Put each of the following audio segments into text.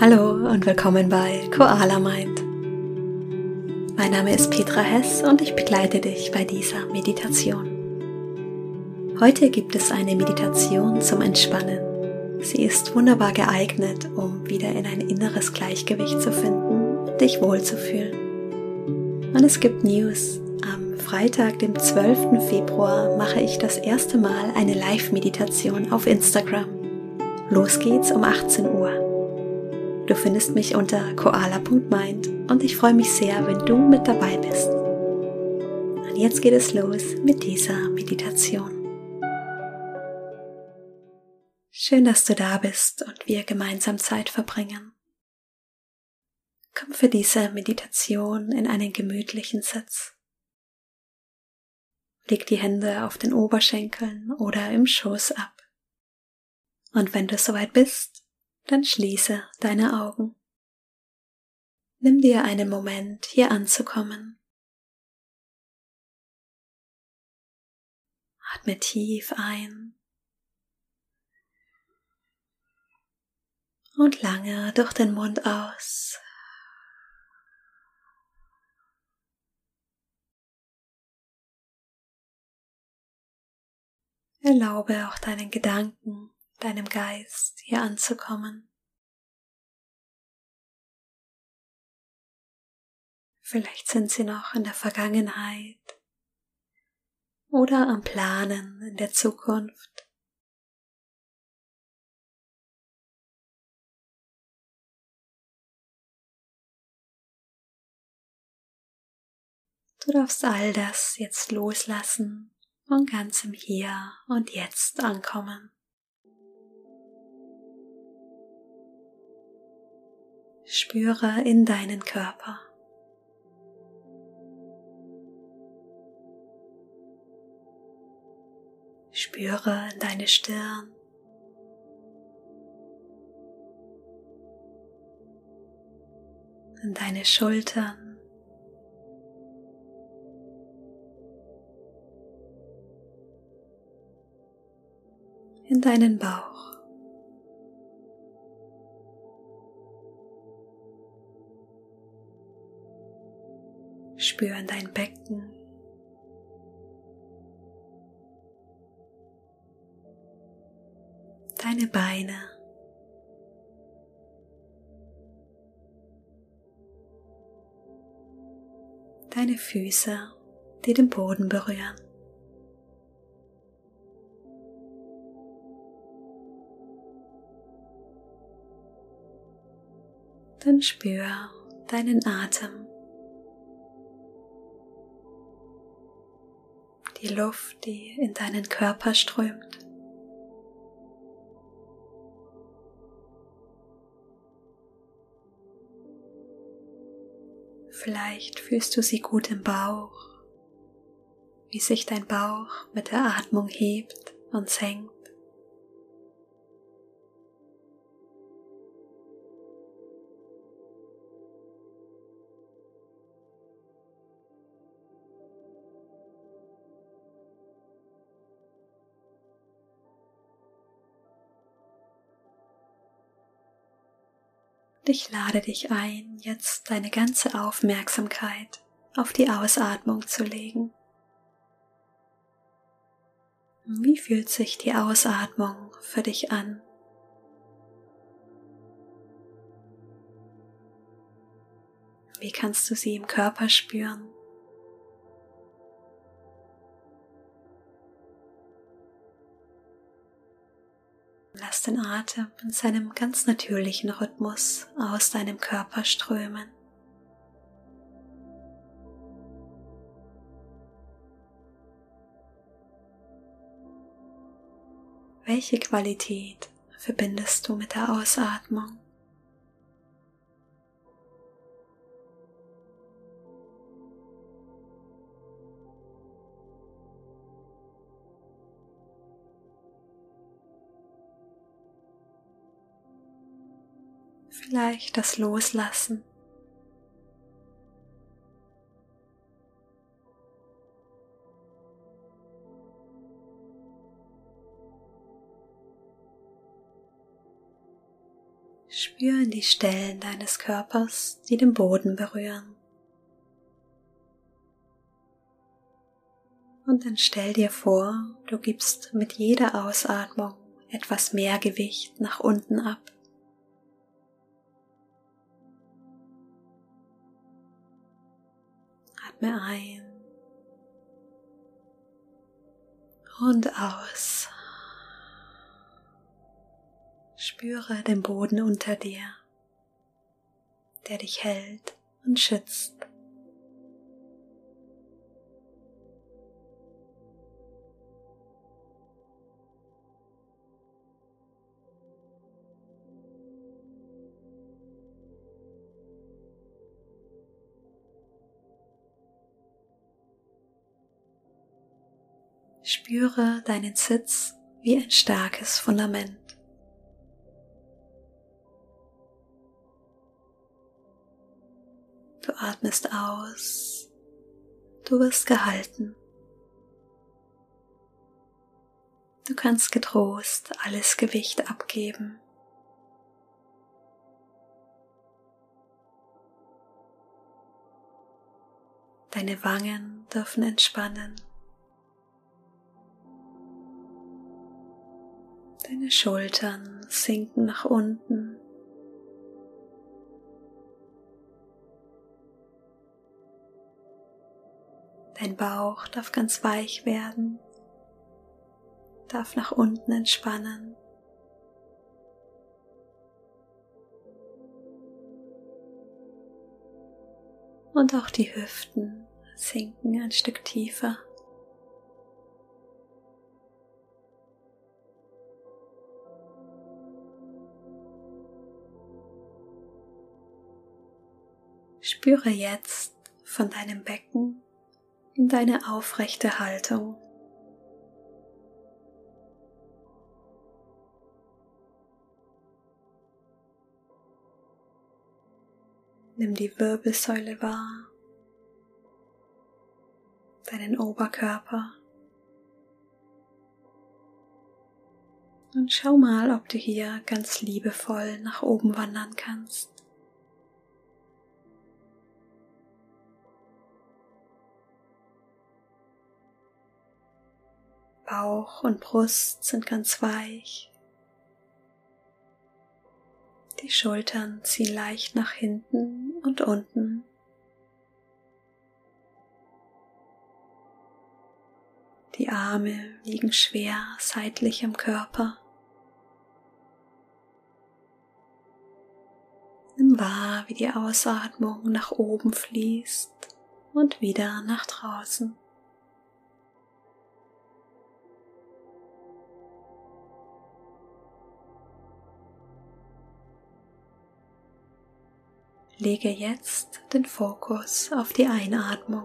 Hallo und willkommen bei Koala Mind. Mein Name ist Petra Hess und ich begleite dich bei dieser Meditation. Heute gibt es eine Meditation zum Entspannen. Sie ist wunderbar geeignet, um wieder in ein inneres Gleichgewicht zu finden und dich wohlzufühlen. Und es gibt News. Am Freitag, dem 12. Februar, mache ich das erste Mal eine Live-Meditation auf Instagram. Los geht's um 18 Uhr. Du findest mich unter koala.mind und ich freue mich sehr, wenn du mit dabei bist. Und jetzt geht es los mit dieser Meditation. Schön, dass du da bist und wir gemeinsam Zeit verbringen. Komm für diese Meditation in einen gemütlichen Sitz. Leg die Hände auf den Oberschenkeln oder im Schoß ab. Und wenn du soweit bist, dann schließe deine Augen. Nimm dir einen Moment, hier anzukommen. Atme tief ein und lange durch den Mund aus. Erlaube auch deinen Gedanken deinem Geist hier anzukommen. Vielleicht sind sie noch in der Vergangenheit oder am Planen in der Zukunft. Du darfst all das jetzt loslassen und ganz im Hier und Jetzt ankommen. Spüre in deinen Körper. Spüre in deine Stirn. In deine Schultern. In deinen Bauch. Spüren dein Becken. Deine Beine. Deine Füße, die den Boden berühren. Dann spür deinen Atem. Die Luft, die in deinen Körper strömt. Vielleicht fühlst du sie gut im Bauch, wie sich dein Bauch mit der Atmung hebt und senkt. Ich lade dich ein, jetzt deine ganze Aufmerksamkeit auf die Ausatmung zu legen. Wie fühlt sich die Ausatmung für dich an? Wie kannst du sie im Körper spüren? Den Atem in seinem ganz natürlichen Rhythmus aus deinem Körper strömen. Welche Qualität verbindest du mit der Ausatmung? Vielleicht das Loslassen. Spür in die Stellen deines Körpers, die den Boden berühren. Und dann stell dir vor, du gibst mit jeder Ausatmung etwas mehr Gewicht nach unten ab. Atme ein und aus. Spüre den Boden unter dir, der dich hält und schützt. Spüre deinen Sitz wie ein starkes Fundament. Du atmest aus, du wirst gehalten. Du kannst getrost alles Gewicht abgeben. Deine Wangen dürfen entspannen. Deine Schultern sinken nach unten. Dein Bauch darf ganz weich werden, darf nach unten entspannen. Und auch die Hüften sinken ein Stück tiefer. Spüre jetzt von deinem Becken in deine aufrechte Haltung. Nimm die Wirbelsäule wahr, deinen Oberkörper und schau mal, ob du hier ganz liebevoll nach oben wandern kannst. Bauch und Brust sind ganz weich. Die Schultern ziehen leicht nach hinten und unten. Die Arme liegen schwer seitlich im Körper. Nimm wahr, wie die Ausatmung nach oben fließt und wieder nach draußen. Lege jetzt den Fokus auf die Einatmung.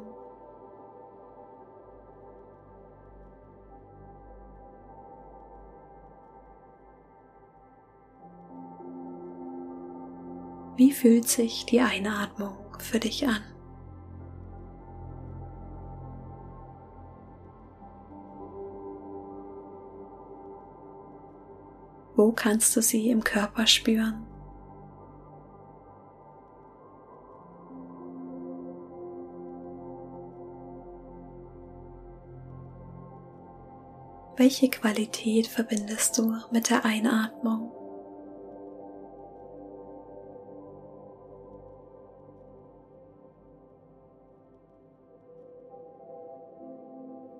Wie fühlt sich die Einatmung für dich an? Wo kannst du sie im Körper spüren? Welche Qualität verbindest du mit der Einatmung?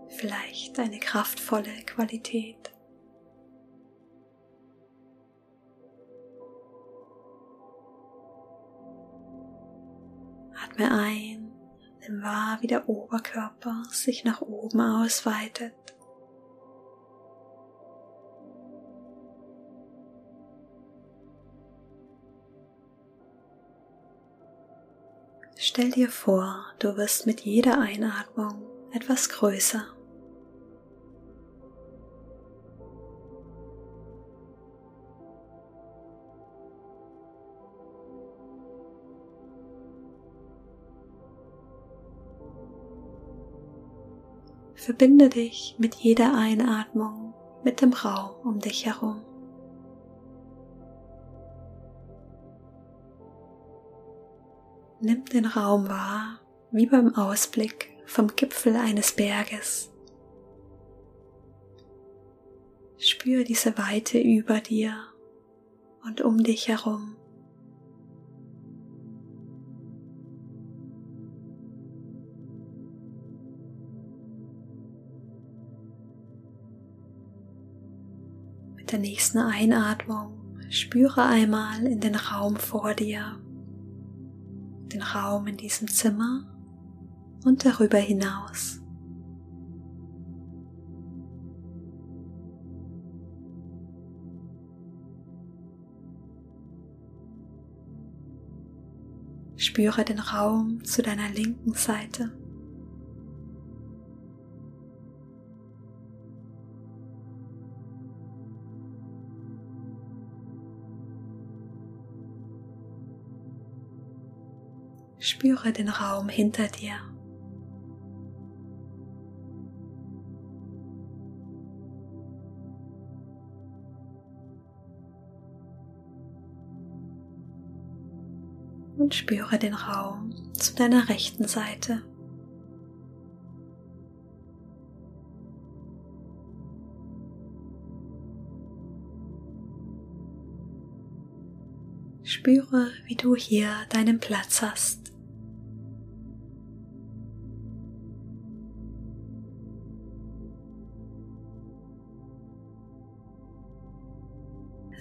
Vielleicht eine kraftvolle Qualität. Atme ein, nimm wahr, wie der Oberkörper sich nach oben ausweitet. Stell dir vor, du wirst mit jeder Einatmung etwas größer. Verbinde dich mit jeder Einatmung mit dem Raum um dich herum. Nimm den Raum wahr, wie beim Ausblick vom Gipfel eines Berges. Spür diese Weite über dir und um dich herum. Mit der nächsten Einatmung spüre einmal in den Raum vor dir, den Raum in diesem Zimmer und darüber hinaus. Spüre den Raum zu deiner linken Seite. Spüre den Raum hinter dir. Und spüre den Raum zu deiner rechten Seite. Spüre, wie du hier deinen Platz hast.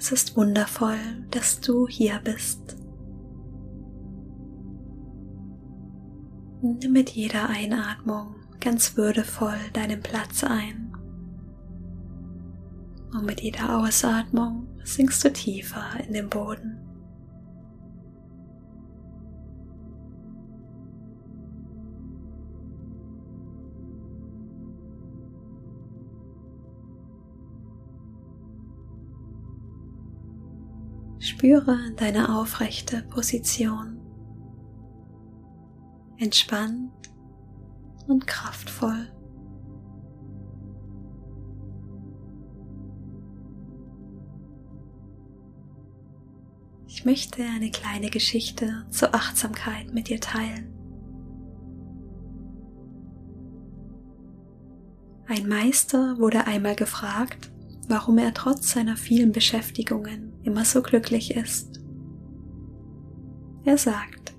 Es ist wundervoll, dass du hier bist. Nimm mit jeder Einatmung ganz würdevoll deinen Platz ein. Und mit jeder Ausatmung sinkst du tiefer in den Boden. Spüre deine aufrechte Position. Entspannt und kraftvoll. Ich möchte eine kleine Geschichte zur Achtsamkeit mit dir teilen. Ein Meister wurde einmal gefragt, warum er trotz seiner vielen Beschäftigungen immer so glücklich ist. Er sagt,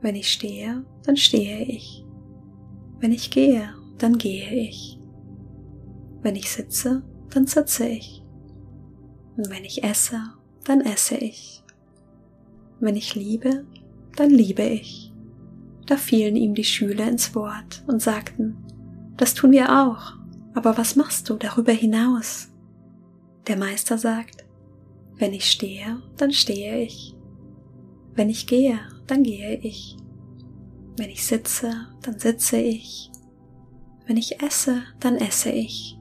wenn ich stehe, dann stehe ich. Wenn ich gehe, dann gehe ich. Wenn ich sitze, dann sitze ich. Und wenn ich esse, dann esse ich. Wenn ich liebe, dann liebe ich. Da fielen ihm die Schüler ins Wort und sagten, das tun wir auch, aber was machst du darüber hinaus? Der Meister sagt, wenn ich stehe, dann stehe ich. Wenn ich gehe, dann gehe ich. Wenn ich sitze, dann sitze ich. Wenn ich esse, dann esse ich.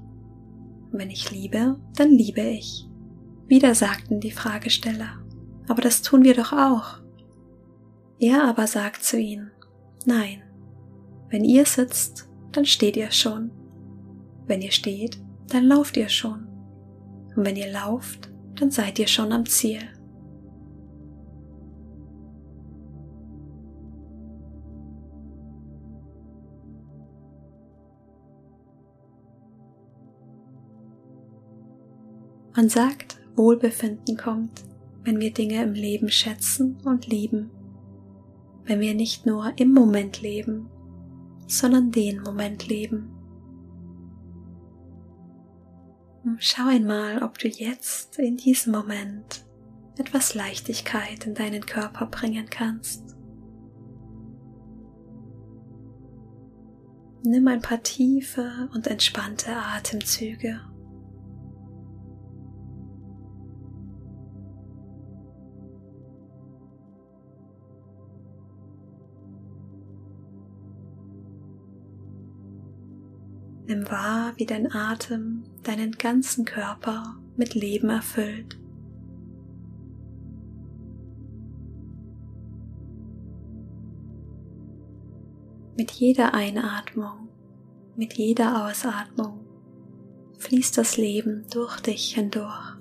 Wenn ich liebe, dann liebe ich. Wieder sagten die Fragesteller, aber das tun wir doch auch. Er aber sagt zu ihnen, nein, wenn ihr sitzt, dann steht ihr schon. Wenn ihr steht, dann lauft ihr schon. Und wenn ihr lauft, dann seid ihr schon am Ziel. Man sagt, Wohlbefinden kommt, wenn wir Dinge im Leben schätzen und lieben, wenn wir nicht nur im Moment leben, sondern den Moment leben. Schau einmal, ob du jetzt in diesem Moment etwas Leichtigkeit in deinen Körper bringen kannst. Nimm ein paar tiefe und entspannte Atemzüge. Nimm wahr, wie dein Atem deinen ganzen Körper mit Leben erfüllt. Mit jeder Einatmung, mit jeder Ausatmung fließt das Leben durch dich hindurch.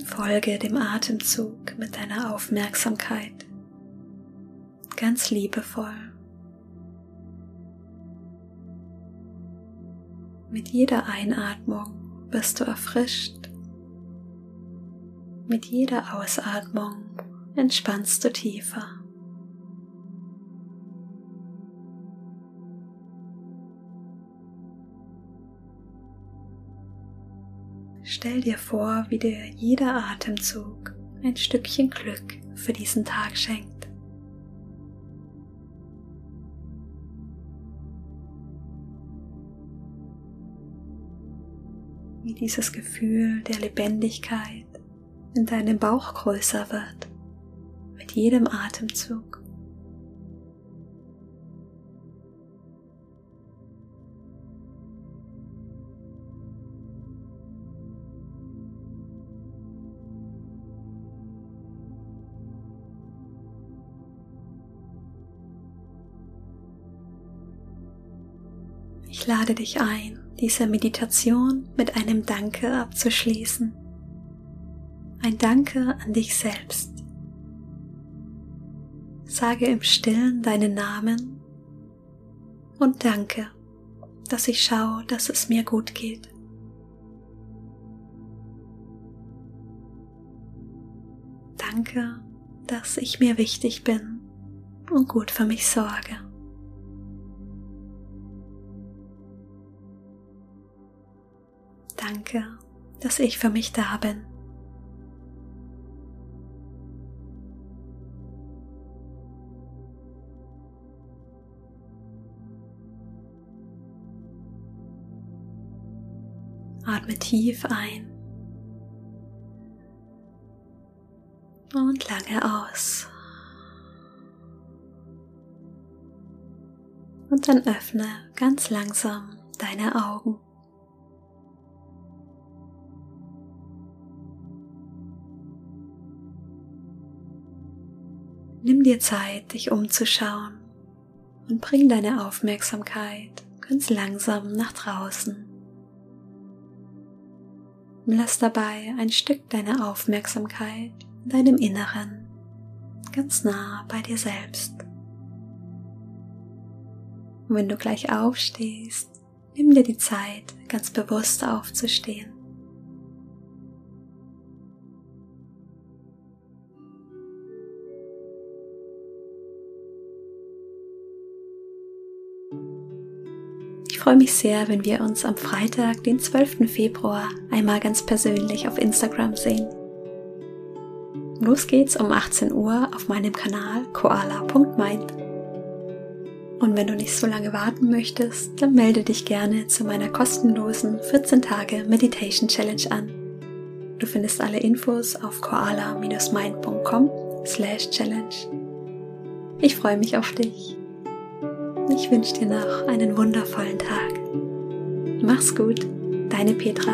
Folge dem Atemzug mit deiner Aufmerksamkeit. Ganz liebevoll. Mit jeder Einatmung wirst du erfrischt. Mit jeder Ausatmung entspannst du tiefer. Stell dir vor, wie dir jeder Atemzug ein Stückchen Glück für diesen Tag schenkt. Wie dieses Gefühl der Lebendigkeit in deinem Bauch größer wird mit jedem Atemzug. Ich lade dich ein, diese Meditation mit einem Danke abzuschließen. Ein Danke an dich selbst. Sage im stillen deinen Namen und danke, dass ich schaue, dass es mir gut geht. Danke, dass ich mir wichtig bin und gut für mich sorge. Danke, dass ich für mich da bin. Atme tief ein und lange aus. Und dann öffne ganz langsam deine Augen. Nimm dir Zeit, dich umzuschauen und bring deine Aufmerksamkeit ganz langsam nach draußen. Lass dabei ein Stück deiner Aufmerksamkeit in deinem Inneren, ganz nah bei dir selbst. Und wenn du gleich aufstehst, nimm dir die Zeit, ganz bewusst aufzustehen. Freue mich sehr, wenn wir uns am Freitag, den 12. Februar, einmal ganz persönlich auf Instagram sehen. Los geht's um 18 Uhr auf meinem Kanal koala.mind. Und wenn du nicht so lange warten möchtest, dann melde dich gerne zu meiner kostenlosen 14 Tage Meditation Challenge an. Du findest alle Infos auf koala-mind.com slash challenge. Ich freue mich auf dich. Ich wünsche dir noch einen wundervollen Tag. Mach's gut, deine Petra.